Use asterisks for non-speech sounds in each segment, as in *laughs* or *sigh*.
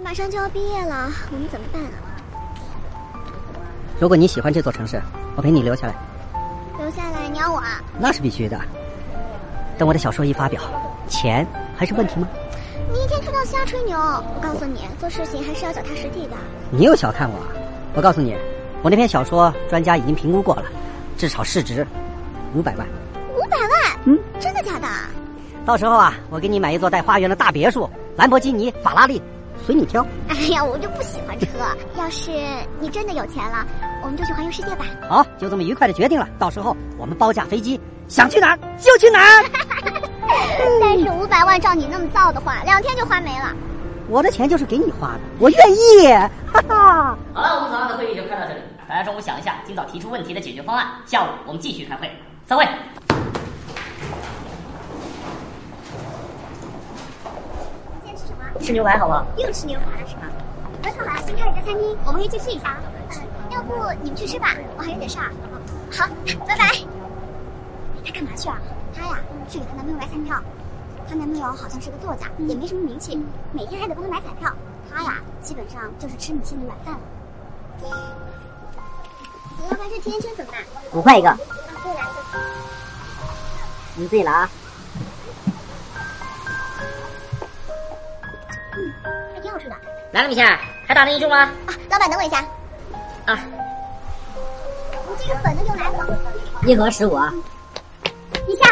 这马上就要毕业了，我们怎么办啊？如果你喜欢这座城市，我陪你留下来。留下来，你要我啊？那是必须的。等我的小说一发表，钱还是问题吗？你一天知道瞎吹牛。我告诉你，做事情还是要脚踏实地的。你又小看我啊！我告诉你，我那篇小说专家已经评估过了，至少市值五百万。五百万？嗯，真的假的？到时候啊，我给你买一座带花园的大别墅，兰博基尼、法拉利，随你挑。*laughs* 哎呀，我就不喜欢车。要是你真的有钱了，我们就去环游世界吧。好，就这么愉快的决定了。到时候我们包架飞机，想去哪儿就去哪儿。*laughs* 但是五百万照你那么造的话，两天就花没了。我的钱就是给你花的，我愿意。哈哈。好了，我们早上的会议就开到这里。大家中午想一下今早提出问题的解决方案，下午我们继续开会。散会。今天吃牛排好不好？又吃牛排了是吧？很好啊，新开了一家餐厅，我们可以去试一下。呃，要不你们去吃吧，我还有点事儿。好，拜拜。他干嘛去啊？他呀，去给她男朋友买彩票。她男朋友好像是个作家，也没什么名气，每天还得帮他买彩票。他呀，基本上就是吃米线的软饭了。老板，这甜甜圈怎么办？五块一个。啊，对了，你自己拿啊。吃的。来了，米线，还打算一注吗？啊，老板，等我一下。啊。你这个粉的就来了。一盒十五啊。一下。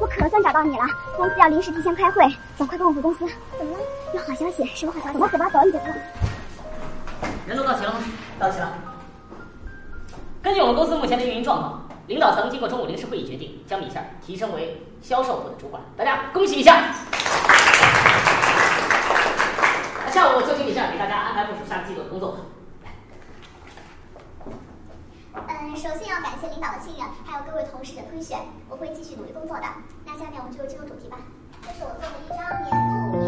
我可算找到你了，公司要临时提前开会，走，快跟我回公司。怎么了？有好消息，什么好消息？走吧，走吧，走，你走。人都到齐了吗？到齐了。根据我们公司目前的运营状况，领导层经过中午临时会议决定，将米线提升为销售部的主管，大家恭喜一下。下午我就请米线给大家安排部署下个季度的工作。嗯，首先要感谢领导的信任，还有各位同事的推选，我会继续努力工作的。那下面我们就进入主题吧。这是我做的一张年度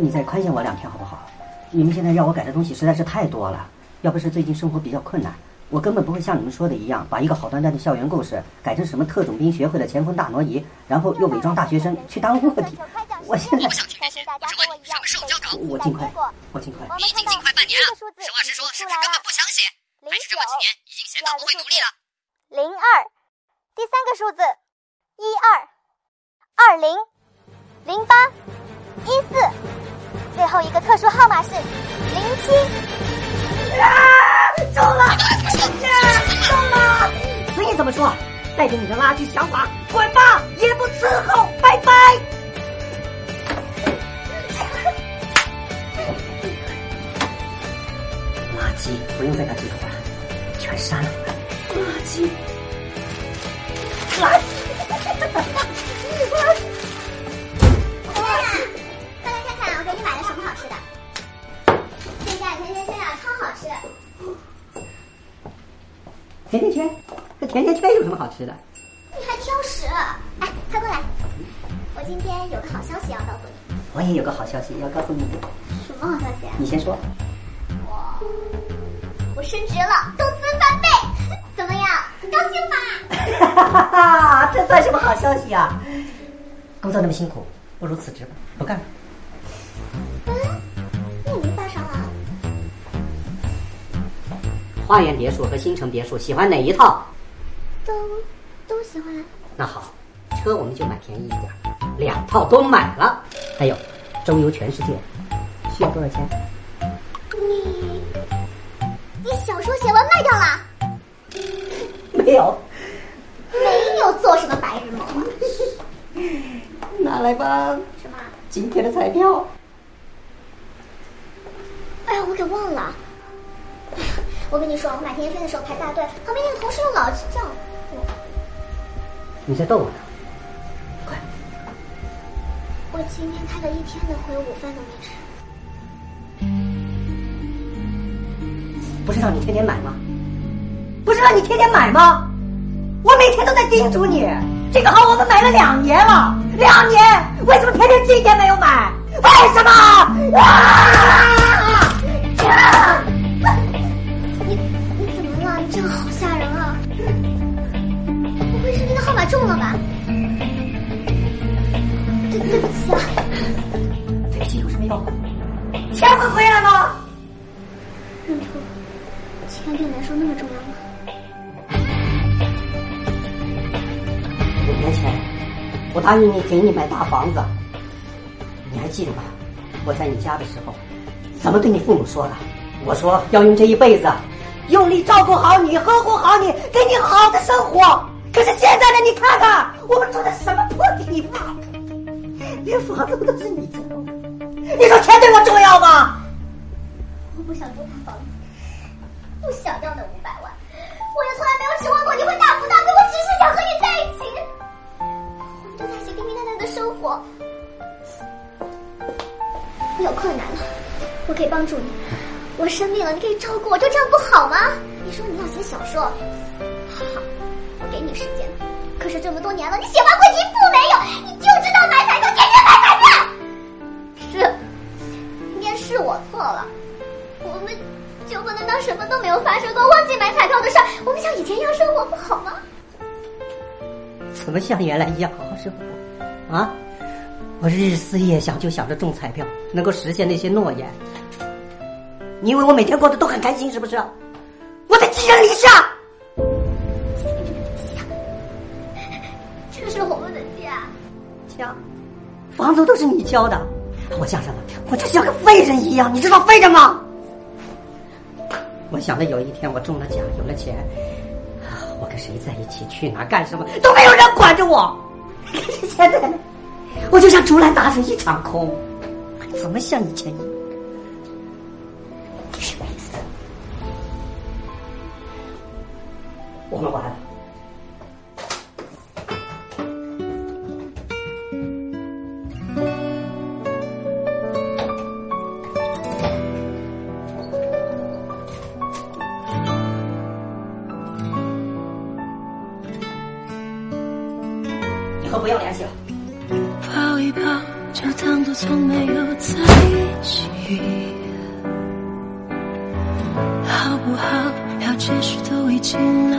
你再宽限我两天好不好？你们现在要我改的东西实在是太多了，要不是最近生活比较困难，我根本不会像你们说的一样，把一个好端端的校园故事改成什么特种兵学会的前锋大挪移，然后又伪装大学生去当卧底。我现在我不想听这些，我只问你什么时候交稿？我尽快，我尽快。你已经尽快半年了，实话实说，是不是根本不想写？还是这么几年已经写到不会努力了？零二，第三个数字一二二零零八一四，最后一个特殊号码是零七。啊！中了！中了！随你怎么说，带着你的垃圾想法，滚吧！也不伺候，拜拜。垃圾不用再打记录了，全删了。垃圾，垃圾，垃圾。甜甜圈？这甜甜圈有什么好吃的？你还挑食？哎，快过来！我今天有个好消息要告诉你。我也有个好消息要告诉你。什么好消息啊？你先说。我我升职了，工资翻倍，*laughs* 怎么样？高兴吧？哈哈哈！这算什么好消息啊？工作那么辛苦，不如辞职吧，不干了。花园别墅和新城别墅，喜欢哪一套？都都喜欢。那好，车我们就买便宜一点，两套都买了。还有，周游全世界，需要多少钱？你你小说写完卖掉了？*laughs* 没有，没有做什么白日梦啊？拿来吧。什么？今天的彩票。哎呀，我给忘了。我跟你说，我买甜甜圈的时候排大队，旁边那个同事又老叫我。你在逗我呢？快！我今天开了一天的会，午饭都没吃。不是让你天天买吗？不是让你天天买吗？我每天都在叮嘱你，这个号我们买了两年了，两年，为什么偏偏今天没有买？为什么？啊！你你怎么了？你这个好吓人啊！不会是那个号码中了吧？对对不起啊，对不起有什么用？钱会回来吗？认错，钱对你来说那么重要吗？五年前，我答应你给你买大房子，你还记得吗？我在你家的时候，怎么对你父母说的？我说要用这一辈子，用力照顾好你，呵护好你，给你好的生活。可是现在呢？你看看，我们住的什么破地方，连房子都是你交的。你说钱对我重要吗？我不想住大房子，不想要那五百万，我也从来没有指望过你会大富大贵，我只是想和你在一起。我们都在一起平平淡淡的生活。你有困难了，我可以帮助你。我生病了，你可以照顾我，就这样不好吗？你说你要写小说，好，我给你时间。可是这么多年了，你写完过一部没有？你就知道买彩票，天天买彩票。是，今天是我错了，我们就不能当什么都没有发生过，忘记买彩票的事儿，我们像以前一样生活不好吗？怎么像原来一样好好生活？啊！我日思夜想，就想着中彩票，能够实现那些诺言。你以为我每天过得都很开心是不是？我在寄人篱下。这是我们的家，家，房租都是你交的。我想什么？我就像个废人一样，你知道废人吗？我想着有一天我中了奖，有了钱，我跟谁在一起，去哪干什么，都没有人管着我。可 *laughs* 是现在呢？我就像竹篮打水一场空，怎么像以前一样？我们完了。以后不要联系了。抱一抱，就当作从没有在一起，好不好？要解释都已经来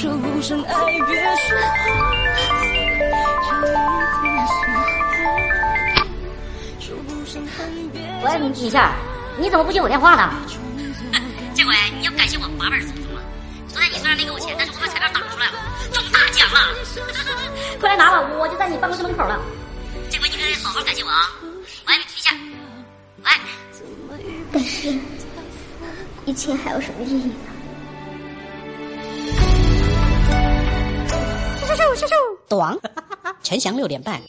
说不上爱别说话，就一定喜欢，说不上恨别。喂，米线儿，你怎么不接我电话呢？*laughs* 这回你要感谢我八辈儿祖宗了。昨天你虽然没给我钱，但是我把彩票打出来了，中大奖了。*laughs* 快来拿吧，我就在你办公室门口了。这回你可得好好感谢我啊！我爱你皮线。喂。但是，一切还有什么意义呢？短，陈翔六点半。